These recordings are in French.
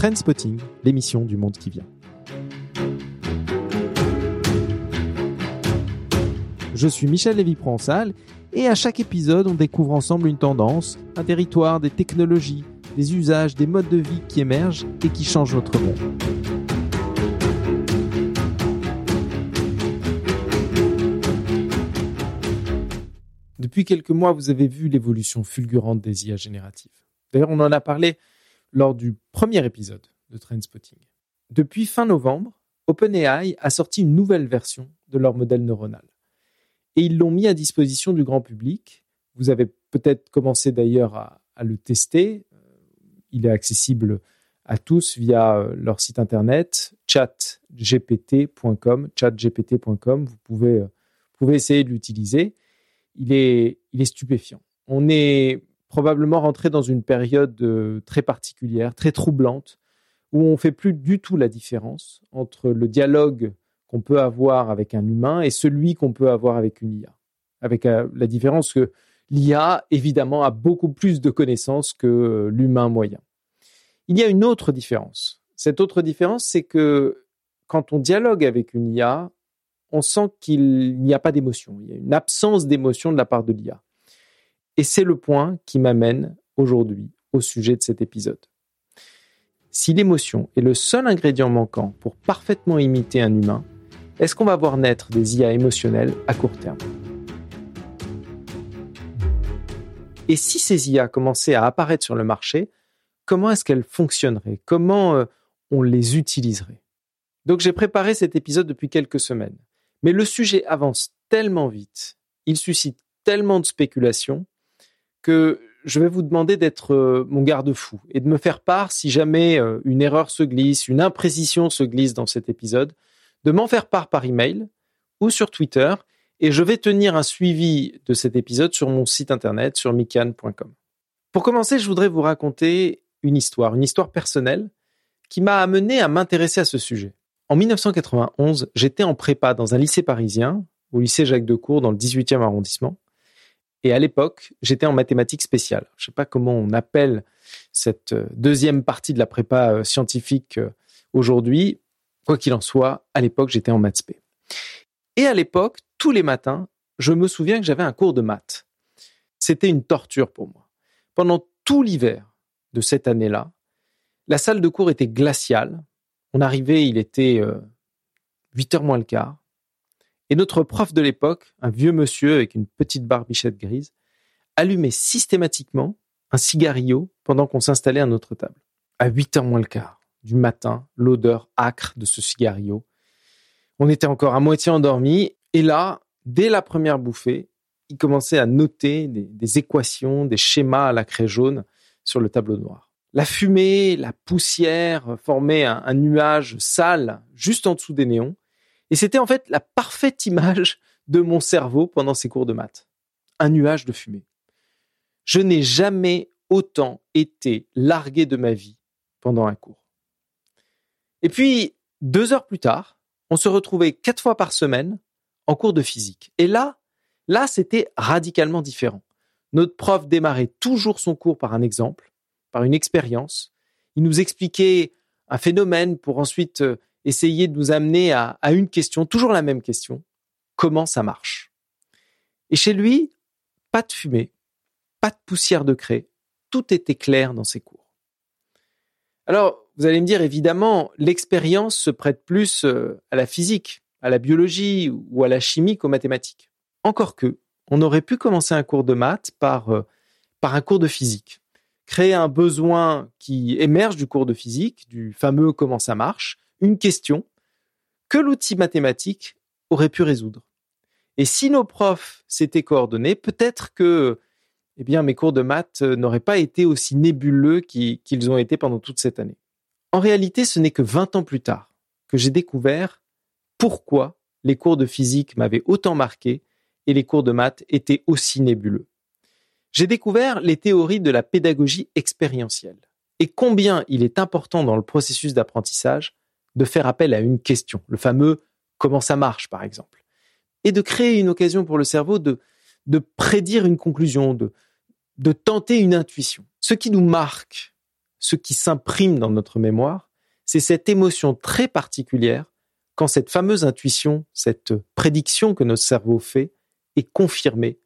Trendspotting, l'émission du monde qui vient. Je suis Michel Lévy-Provençal et à chaque épisode, on découvre ensemble une tendance, un territoire, des technologies, des usages, des modes de vie qui émergent et qui changent notre monde. Depuis quelques mois, vous avez vu l'évolution fulgurante des IA génératives. D'ailleurs, on en a parlé lors du premier épisode de Trendspotting. Depuis fin novembre, OpenAI a sorti une nouvelle version de leur modèle neuronal. Et ils l'ont mis à disposition du grand public. Vous avez peut-être commencé d'ailleurs à, le tester. Euh, il est accessible à tous via euh, leur site internet chatgpt.com. Chatgpt.com. Vous pouvez, euh, vous pouvez essayer de l'utiliser. Il est, il est stupéfiant. On est probablement rentré dans une période très particulière, très troublante, où on fait plus du tout la différence entre le dialogue qu'on peut avoir avec un humain et celui qu'on peut avoir avec une IA. Avec euh, la différence que l'IA, évidemment, a beaucoup plus de connaissances que l'humain moyen. Il y a une autre différence. Cette autre différence, c'est que quand on dialogue avec une IA, on sent qu'il n'y a pas d'émotion. Il y a une absence d'émotion de la part de l'IA. Et c'est le point qui m'amène aujourd'hui au sujet de cet épisode. Si l'émotion est le seul ingrédient manquant pour parfaitement imiter un humain, est-ce qu'on va voir naître des IA émotionnelles à court terme? Et si ces IA commençaient à apparaître sur le marché, comment est-ce qu'elles fonctionneraient? Comment euh, on les utiliserait? Donc j'ai préparé cet épisode depuis quelques semaines. Mais le sujet avance tellement vite, il suscite tellement de spéculations que je vais vous demander d'être euh, mon garde-fou et de me faire part si jamais euh, une erreur se glisse, une imprécision se glisse dans cet épisode, de m'en faire part par email ou sur Twitter et je vais tenir un suivi de cet épisode sur mon site internet sur mikan.com. Pour commencer, je voudrais vous raconter une histoire, une histoire personnelle qui m'a amené à m'intéresser à ce sujet. En 1991, j'étais en prépa dans un lycée parisien, au lycée Jacques Decour dans le 18e arrondissement. Et à l'époque, j'étais en mathématiques spéciales. Je ne sais pas comment on appelle cette euh, deuxième partie de la prépa euh, scientifique euh, aujourd'hui. Quoi qu'il en soit, à l'époque, j'étais en maths spé. Et à l'époque, tous les matins, je me souviens que j'avais un cours de maths. C'était une torture pour moi. Pendant tout l'hiver de cette année-là, la salle de cours était glaciale. On arrivait, il était 8 euh, heures moins le quart. Et notre prof de l'époque, un vieux monsieur avec une petite barbichette grise, allumait systématiquement un cigarillo pendant qu'on s'installait à notre table. À 8 heures moins le quart du matin, l'odeur âcre de ce cigario. On était encore à moitié endormi et là, dès la première bouffée, il commençait à noter des, équations, des schémas à la craie jaune sur le tableau noir. La fumée, la poussière formaient un nuage sale juste en dessous des néons. Et c'était en fait la parfaite image de mon cerveau pendant ces cours de maths. Un nuage de fumée. Je n'ai jamais autant été largué de ma vie pendant un cours. Et puis, deux heures plus tard, on se retrouvait quatre fois par semaine en cours de physique. Et là, là, c'était radicalement différent. Notre prof démarrait toujours son cours par un exemple, par une expérience. Il nous expliquait un phénomène pour ensuite euh, essayer de nous amener à, une question, toujours la même question. Comment ça marche? Et chez lui, pas de fumée, pas de poussière de craie. Tout était clair dans ses cours. Alors, vous allez me dire, évidemment, l'expérience se prête plus euh, à la physique, à la biologie ou à la chimie qu'aux mathématiques. Encore que, on aurait pu commencer un cours de maths par, euh, par un cours de physique. Créer un besoin qui émerge du cours de physique, du fameux comment ça marche, une question que l'outil mathématique aurait pu résoudre. Et si nos profs s'étaient coordonnés, peut-être que eh mes cours de maths n'auraient pas été aussi nébuleux qu'ils ont été pendant toute cette année. En réalité, ce n'est que 20 ans plus tard que j'ai découvert pourquoi les cours de physique m'avaient autant marqué et les cours de maths étaient aussi nébuleux. J'ai découvert les théories de la pédagogie expérientielle et combien il est important dans le processus d'apprentissage de faire appel à une question, le fameux comment ça marche par exemple, et de créer une occasion pour le cerveau de, prédire une conclusion, de tenter une intuition. Ce qui nous marque ce qui s'imprime dans notre mémoire, c'est cette émotion très particulière quand cette fameuse intuition, cette prédiction que notre cerveau fait, est confirmée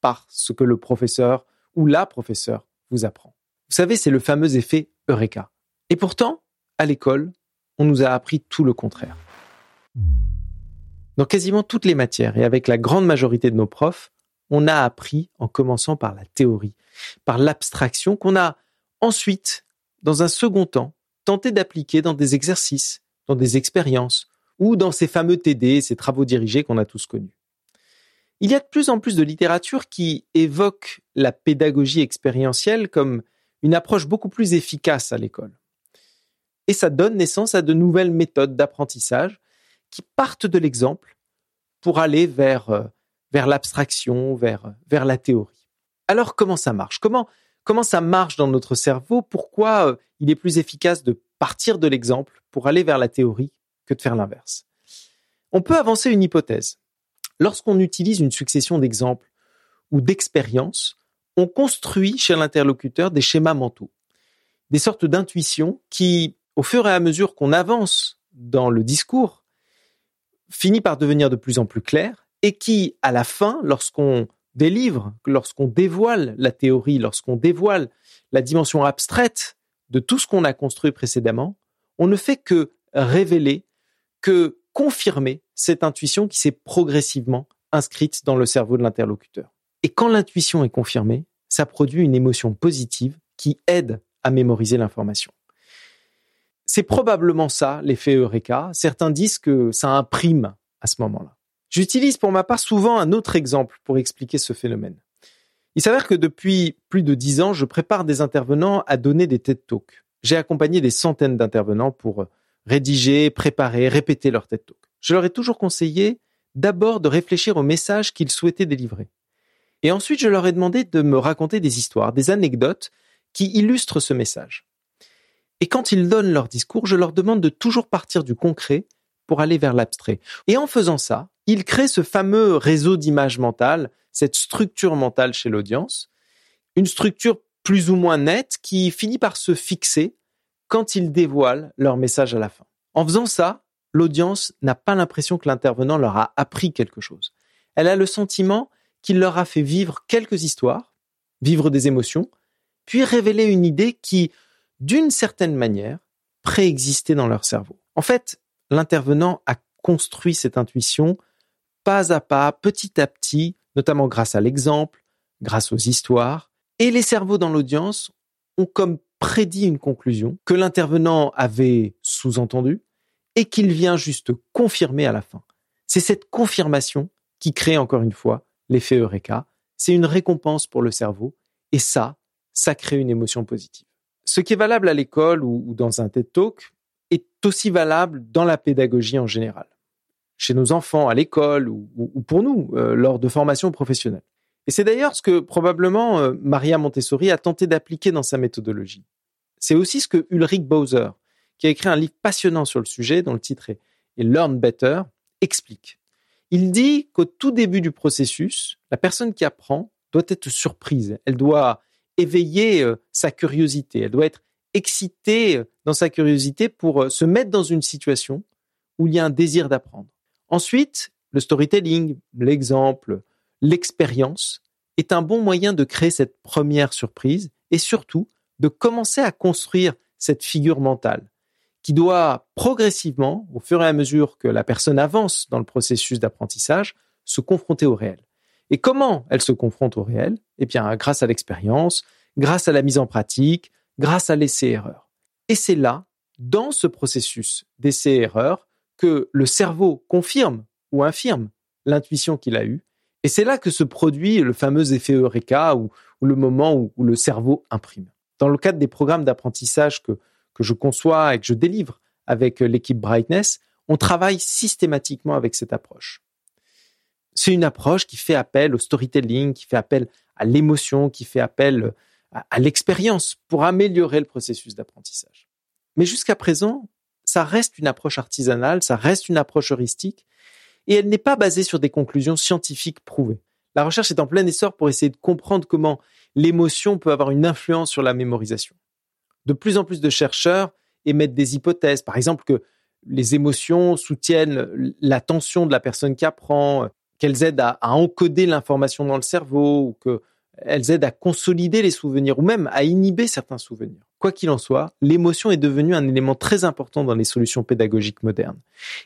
par ce que le professeur ou la professeure vous apprend. Vous savez, c'est le fameux effet Eureka. Et pourtant, à l'école, on nous a appris tout le contraire. Dans quasiment toutes les matières et avec la grande majorité de nos profs, on a appris en commençant par la théorie, par l'abstraction qu'on a ensuite, dans un second temps, tenté d'appliquer dans des exercices, dans des expériences ou dans ces fameux TD, ces travaux dirigés qu'on a tous connus. Il y a de plus en plus de littérature qui évoque la pédagogie expérientielle comme une approche beaucoup plus efficace à l'école. Et ça donne naissance à de nouvelles méthodes d'apprentissage qui partent de l'exemple pour aller vers, euh, l'abstraction, vers, vers la théorie. Alors comment ça marche? Comment comment ça marche dans notre cerveau? Pourquoi euh, il est plus efficace de partir de l'exemple pour aller vers la théorie que de faire l'inverse? On peut avancer une hypothèse. Lorsqu'on utilise une succession d'exemples ou d'expériences, on construit chez l'interlocuteur des schémas mentaux, des sortes d'intuitions qui, au fur et à mesure qu'on avance dans le discours, finit par devenir de plus en plus claires et qui, à la fin, lorsqu'on délivre, lorsqu'on dévoile la théorie, lorsqu'on dévoile la dimension abstraite de tout ce qu'on a construit précédemment, on ne fait que révéler, que confirmer cette intuition qui s'est progressivement inscrite dans le cerveau de l'interlocuteur. Et quand l'intuition est confirmée, ça produit une émotion positive qui aide à mémoriser l'information. C'est probablement ça l'effet Eureka. Certains disent que ça imprime à ce moment-là. J'utilise pour ma part souvent un autre exemple pour expliquer ce phénomène. Il s'avère que depuis plus de dix ans, je prépare des intervenants à donner des TED Talks. J'ai accompagné des centaines d'intervenants pour rédiger, préparer, répéter leur TED Talk. Je leur ai toujours conseillé d'abord de réfléchir au message qu'ils souhaitaient délivrer. Et ensuite, je leur ai demandé de me raconter des histoires, des anecdotes qui illustrent ce message. Et quand ils donnent leur discours, je leur demande de toujours partir du concret pour aller vers l'abstrait. Et en faisant ça, ils créent ce fameux réseau d'images mentales, cette structure mentale chez l'audience, une structure plus ou moins nette qui finit par se fixer quand ils dévoilent leur message à la fin. En faisant ça, l'audience n'a pas l'impression que l'intervenant leur a appris quelque chose. Elle a le sentiment qu'il leur a fait vivre quelques histoires, vivre des émotions, puis révéler une idée qui, d'une certaine manière, préexistait dans leur cerveau. En fait, l'intervenant a construit cette intuition pas à pas, petit à petit, notamment grâce à l'exemple, grâce aux histoires, et les cerveaux dans l'audience ont comme prédit une conclusion que l'intervenant avait sous-entendue et qu'il vient juste confirmer à la fin. C'est cette confirmation qui crée encore une fois l'effet Eureka. C'est une récompense pour le cerveau et ça, ça crée une émotion positive. Ce qui est valable à l'école ou, dans un TED Talk est aussi valable dans la pédagogie en général, chez nos enfants à l'école ou, pour nous euh, lors de formations professionnelles. Et c'est d'ailleurs ce que probablement euh, Maria Montessori a tenté d'appliquer dans sa méthodologie. C'est aussi ce que Ulrich Bowser, qui a écrit un livre passionnant sur le sujet, dont le titre est, Learn Better, explique. Il dit qu'au tout début du processus, la personne qui apprend doit être surprise. Elle doit éveiller euh, sa curiosité. Elle doit être excitée euh, dans sa curiosité pour se mettre dans une situation où il y a un désir d'apprendre. Ensuite, le storytelling, l'exemple, l'expérience est un bon moyen de créer cette première surprise et surtout de commencer à construire cette figure mentale qui doit progressivement, au fur et à mesure que la personne avance dans le processus d'apprentissage, se confronter au réel. Et comment elle se confronte au réel? Eh bien, grâce à l'expérience, grâce à la mise en pratique, grâce à l'essai-erreur. Et c'est là, dans ce processus d'essai-erreur, que le cerveau confirme ou infirme l'intuition qu'il a eue et c'est là que se produit le fameux effet Eureka ou, le moment où, le cerveau imprime. Dans le cadre des programmes d'apprentissage que, que je conçois et que je délivre avec l'équipe Brightness, on travaille systématiquement avec cette approche. C'est une approche qui fait appel au storytelling, qui fait appel à l'émotion, qui fait appel à, à l'expérience pour améliorer le processus d'apprentissage. Mais jusqu'à présent, ça reste une approche artisanale, ça reste une approche heuristique, et elle n'est pas basée sur des conclusions scientifiques prouvées. La recherche est en plein essor pour essayer de comprendre comment l'émotion peut avoir une influence sur la mémorisation. De plus en plus de chercheurs émettent des hypothèses, par exemple que les émotions soutiennent l'attention de la personne qui apprend, qu'elles aident à, encoder l'information dans le cerveau, ou qu'elles aident à consolider les souvenirs, ou même à inhiber certains souvenirs. Quoi qu'il en soit, l'émotion est devenue un élément très important dans les solutions pédagogiques modernes.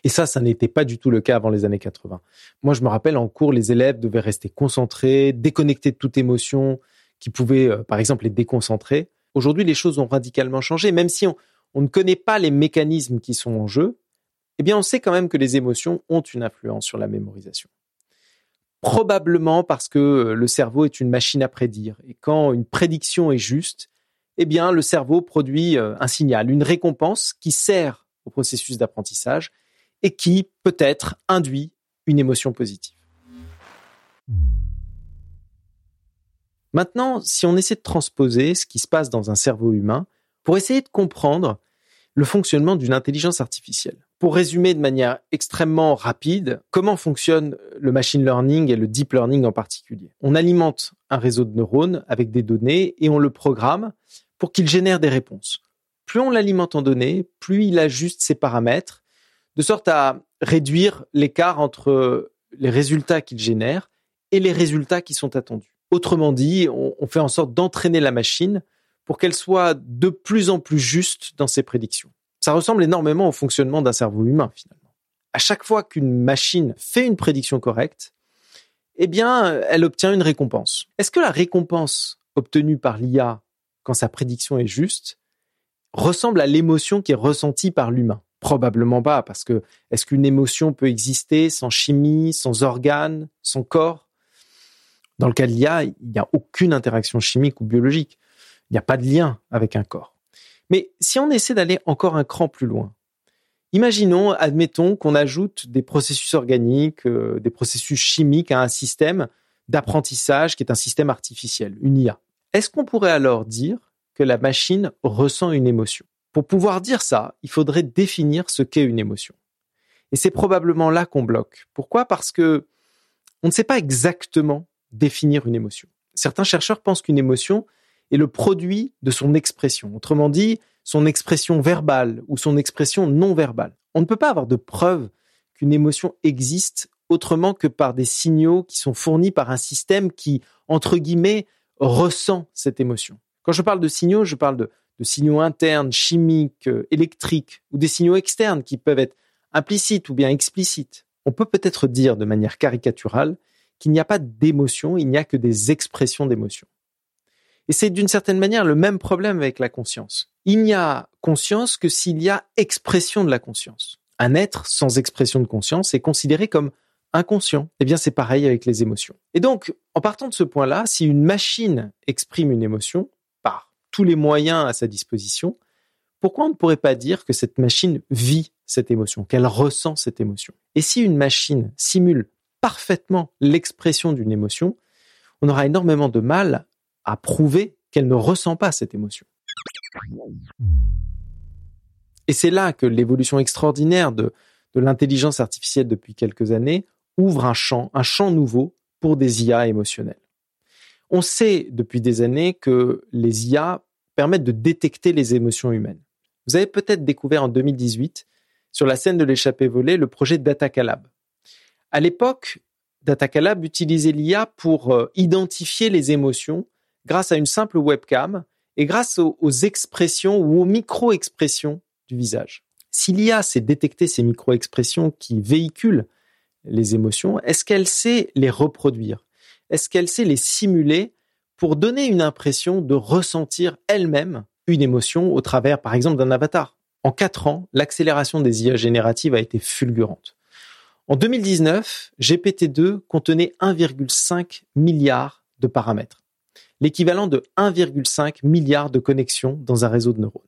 Et ça, ça n'était pas du tout le cas avant les années 80. Moi, je me rappelle en cours, les élèves devaient rester concentrés, déconnectés de toute émotion qui pouvait, euh, par exemple, les déconcentrer. Aujourd'hui, les choses ont radicalement changé. Même si on, on ne connaît pas les mécanismes qui sont en jeu, eh bien, on sait quand même que les émotions ont une influence sur la mémorisation. Probablement parce que euh, le cerveau est une machine à prédire. Et quand une prédiction est juste, eh bien, le cerveau produit euh, un signal, une récompense qui sert au processus d'apprentissage et qui, peut-être, induit une émotion positive. Maintenant, si on essaie de transposer ce qui se passe dans un cerveau humain pour essayer de comprendre le fonctionnement d'une intelligence artificielle. Pour résumer de manière extrêmement rapide, comment fonctionne le machine learning et le deep learning en particulier? On alimente un réseau de neurones avec des données et on le programme pour qu'il génère des réponses. Plus on l'alimente en données, plus il ajuste ses paramètres, de sorte à réduire l'écart entre les résultats qu'il génère et les résultats qui sont attendus. Autrement dit, on, fait en sorte d'entraîner la machine pour qu'elle soit de plus en plus juste dans ses prédictions. Ça ressemble énormément au fonctionnement d'un cerveau humain finalement. À chaque fois qu'une machine fait une prédiction correcte, eh bien, elle obtient une récompense. Est-ce que la récompense obtenue par l'IA quand sa prédiction est juste ressemble à l'émotion qui est ressentie par l'humain? Probablement pas, parce que est-ce qu'une émotion peut exister sans chimie, sans organes, sans corps? Dans le cas de l'IA, il n'y a aucune interaction chimique ou biologique. Il n'y a pas de lien avec un corps. Mais si on essaie d'aller encore un cran plus loin, imaginons, admettons qu'on ajoute des processus organiques, euh, des processus chimiques à un système d'apprentissage qui est un système artificiel, une IA. Est-ce qu'on pourrait alors dire que la machine ressent une émotion? Pour pouvoir dire ça, il faudrait définir ce qu'est une émotion. Et c'est probablement là qu'on bloque. Pourquoi? Parce que on ne sait pas exactement définir une émotion. Certains chercheurs pensent qu'une émotion, est le produit de son expression. Autrement dit, son expression verbale ou son expression non verbale. On ne peut pas avoir de preuve qu'une émotion existe autrement que par des signaux qui sont fournis par un système qui, entre guillemets, ressent cette émotion. Quand je parle de signaux, je parle de, de signaux internes, chimiques, euh, électriques, ou des signaux externes qui peuvent être implicites ou bien explicites. On peut peut-être dire de manière caricaturale qu'il n'y a pas d'émotion, il n'y a que des expressions d'émotion. Et c'est d'une certaine manière le même problème avec la conscience. Il n'y a conscience que s'il y a expression de la conscience. Un être sans expression de conscience est considéré comme inconscient. Eh bien, c'est pareil avec les émotions. Et donc, en partant de ce point-là, si une machine exprime une émotion par tous les moyens à sa disposition, pourquoi on ne pourrait pas dire que cette machine vit cette émotion, qu'elle ressent cette émotion? Et si une machine simule parfaitement l'expression d'une émotion, on aura énormément de mal à prouver qu'elle ne ressent pas cette émotion. Et c'est là que l'évolution extraordinaire de, l'intelligence artificielle depuis quelques années ouvre un champ, un champ nouveau pour des IA émotionnels. On sait depuis des années que les IA permettent de détecter les émotions humaines. Vous avez peut-être découvert en 2018, sur la scène de l'échappée volée, le projet Datacalab. À l'époque, Datacalab utilisait l'IA pour euh, identifier les émotions grâce à une simple webcam et grâce aux, expressions ou aux micro-expressions du visage. Si l'IA sait détecter ces micro-expressions qui véhiculent les émotions, est-ce qu'elle sait les reproduire? Est-ce qu'elle sait les simuler pour donner une impression de ressentir elle-même une émotion au travers, par exemple, d'un avatar? En quatre ans, l'accélération des IA génératives a été fulgurante. En 2019, GPT-2 contenait 1,5 milliard de paramètres l'équivalent de 1,5 milliard de connexions dans un réseau de neurones.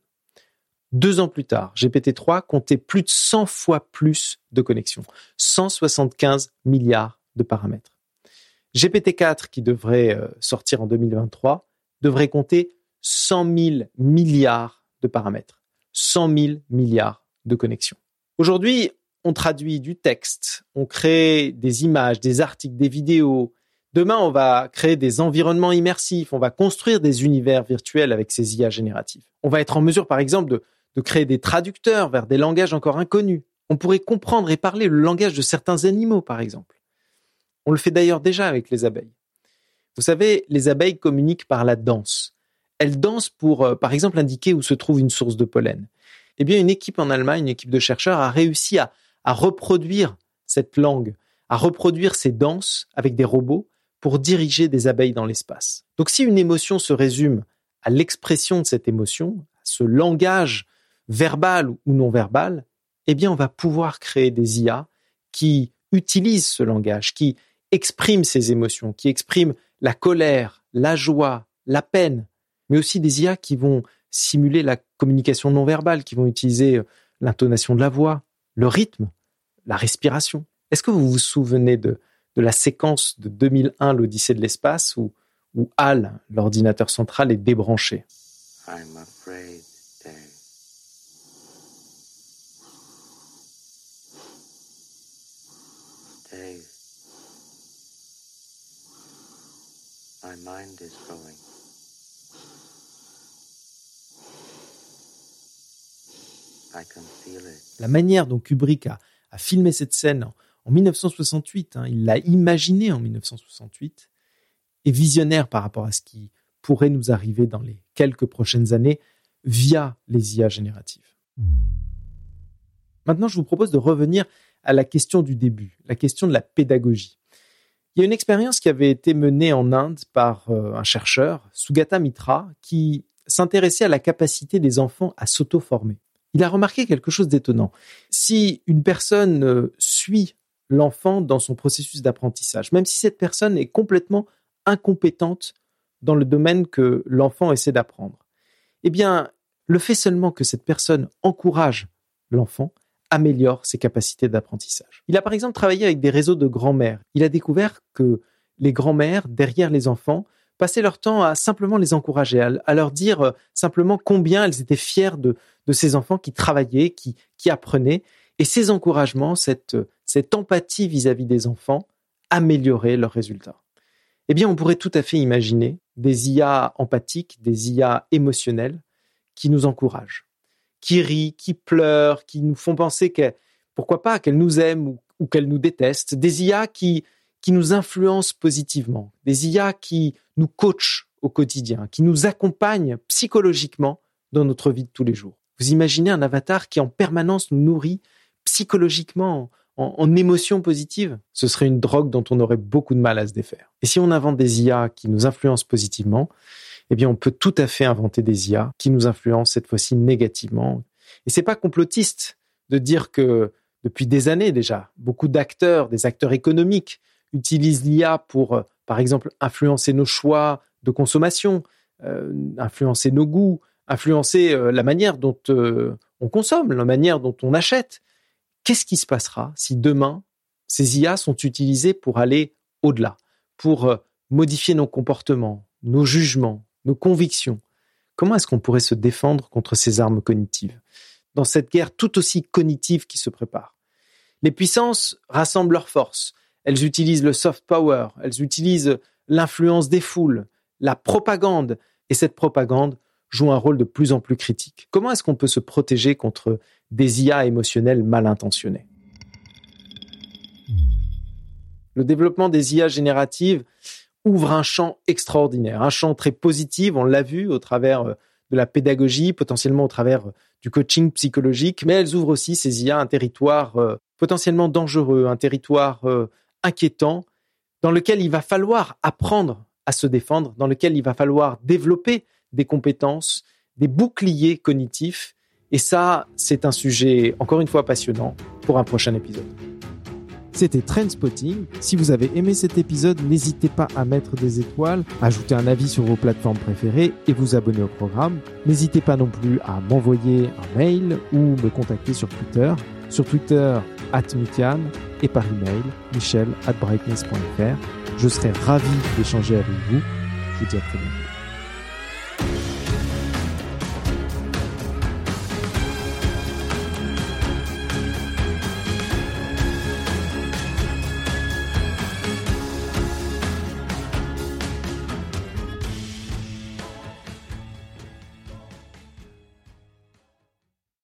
Deux ans plus tard, GPT-3 comptait plus de 100 fois plus de connexions, 175 milliards de paramètres. GPT-4, qui devrait euh, sortir en 2023, devrait compter 100 000 milliards de paramètres, 100 000 milliards de connexions. Aujourd'hui, on traduit du texte, on crée des images, des articles, des vidéos, Demain, on va créer des environnements immersifs, on va construire des univers virtuels avec ces IA génératives. On va être en mesure, par exemple, de, créer des traducteurs vers des langages encore inconnus. On pourrait comprendre et parler le langage de certains animaux, par exemple. On le fait d'ailleurs déjà avec les abeilles. Vous savez, les abeilles communiquent par la danse. Elles dansent pour, euh, par exemple, indiquer où se trouve une source de pollen. Eh bien, une équipe en Allemagne, une équipe de chercheurs, a réussi à reproduire cette langue, à reproduire ces danses avec des robots pour diriger des abeilles dans l'espace. Donc si une émotion se résume à l'expression de cette émotion, à ce langage verbal ou non verbal, eh bien on va pouvoir créer des IA qui utilisent ce langage, qui expriment ces émotions, qui expriment la colère, la joie, la peine, mais aussi des IA qui vont simuler la communication non verbale, qui vont utiliser euh, l'intonation de la voix, le rythme, la respiration. Est-ce que vous vous souvenez de, de la séquence de 2001, l'Odyssée de l'espace, où, où HAL, l'ordinateur central, est débranché I'm afraid, Dave. Dave. My mind is going. I can feel it. La manière dont Kubrick a, a filmé cette scène en 1968. Hein, il l'a imaginé en 1968 et visionnaire par rapport à ce qui pourrait nous arriver dans les quelques prochaines années via les IA génératives. Maintenant, je vous propose de revenir à la question du début, la question de la pédagogie. Il y a une expérience qui avait été menée en Inde par euh, un chercheur, Sugata Mitra, qui s'intéressait à la capacité des enfants à s'auto-former. Il a remarqué quelque chose d'étonnant. Si une personne euh, suit l'enfant dans son processus d'apprentissage, même si cette personne est complètement incompétente dans le domaine que l'enfant essaie d'apprendre. Eh bien, le fait seulement que cette personne encourage l'enfant améliore ses capacités d'apprentissage. Il a par exemple travaillé avec des réseaux de grands-mères. Il a découvert que les grands-mères, derrière les enfants, passaient leur temps à simplement les encourager, à, leur dire euh, simplement combien elles étaient fières de, ces enfants qui travaillaient, qui, qui apprenaient. Et ces encouragements, cette, cette empathie vis-à-vis des enfants améliorer leurs résultats. Eh bien, on pourrait tout à fait imaginer des IA empathiques, des IA émotionnelles qui nous encouragent, qui rient, qui pleurent, qui nous font penser que pourquoi pas qu'elles nous aiment ou, qu'elles nous détestent, des IA qui, qui nous influencent positivement, des IA qui nous coachent au quotidien, qui nous accompagnent psychologiquement dans notre vie de tous les jours. Vous imaginez un avatar qui en permanence nous nourrit psychologiquement en, émotions positives, ce serait une drogue dont on aurait beaucoup de mal à se défaire. Et si on invente des IA qui nous influencent positivement, eh bien, on peut tout à fait inventer des IA qui nous influencent cette fois-ci négativement. Et c'est pas complotiste de dire que depuis des années déjà, beaucoup d'acteurs, des acteurs économiques, utilisent l'IA pour, euh, par exemple, influencer nos choix de consommation, euh, influencer nos goûts, influencer euh, la manière dont on consomme, la manière dont on achète. Qu'est-ce qui se passera si demain, ces IA sont utilisées pour aller au-delà, pour euh, modifier nos comportements, nos jugements, nos convictions? Comment est-ce qu'on pourrait se défendre contre ces armes cognitives? Dans cette guerre tout aussi cognitive qui se prépare. Les puissances rassemblent leurs forces. Elles utilisent le soft power, elles utilisent l'influence des foules, la propagande, et cette propagande joue un rôle de plus en plus critique. Comment est-ce qu'on peut se protéger contre des IA émotionnelles mal intentionnées? Le développement des IA génératives ouvre un champ extraordinaire, un champ très positif, on l'a vu au travers euh, de la pédagogie, potentiellement au travers euh, du coaching psychologique, mais elles ouvrent aussi ces IA un territoire euh, potentiellement dangereux, un territoire inquiétant, dans lequel il va falloir apprendre à se défendre, dans lequel il va falloir développer des compétences, des boucliers cognitifs et ça, c'est un sujet encore une fois passionnant pour un prochain épisode. C'était Trendspotting. Si vous avez aimé cet épisode, n'hésitez pas à mettre des étoiles, ajouter un avis sur vos plateformes préférées et vous abonner au programme. N'hésitez pas non plus à m'envoyer un mail ou me contacter sur Twitter. Sur Twitter, at et par email, michel at. Je serai ravi d'échanger avec vous. Je vous dis à très bientôt.